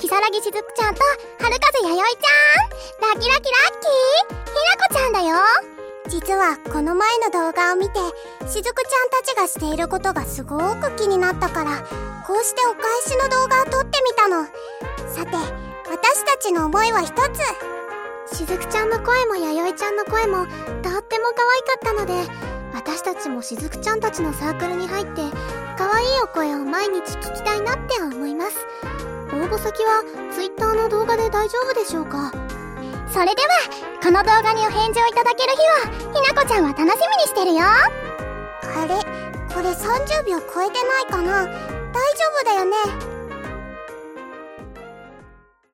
如月しずくちゃんと春風やよいちゃん。ラキラキラッキー。ひなこちゃんだよ。実はこの前の動画を見てしずくちゃんたちがしていることがすごく気になったからこうしてお返しの動画を撮ってみたの。さて私たちの思いは一つ。しずくちゃんの声もやよいちゃんの声もとっても可愛かったので私たちもしずくちゃんたちのサークルに入って可愛いお声を毎日聞きたいなって思います。応募先は Twitter の動画で大丈夫でしょうか？それではこの動画にお返事をいただける日をひなこちゃんは楽しみにしてるよ。あれ？これ30秒超えてないかな？大丈夫だよね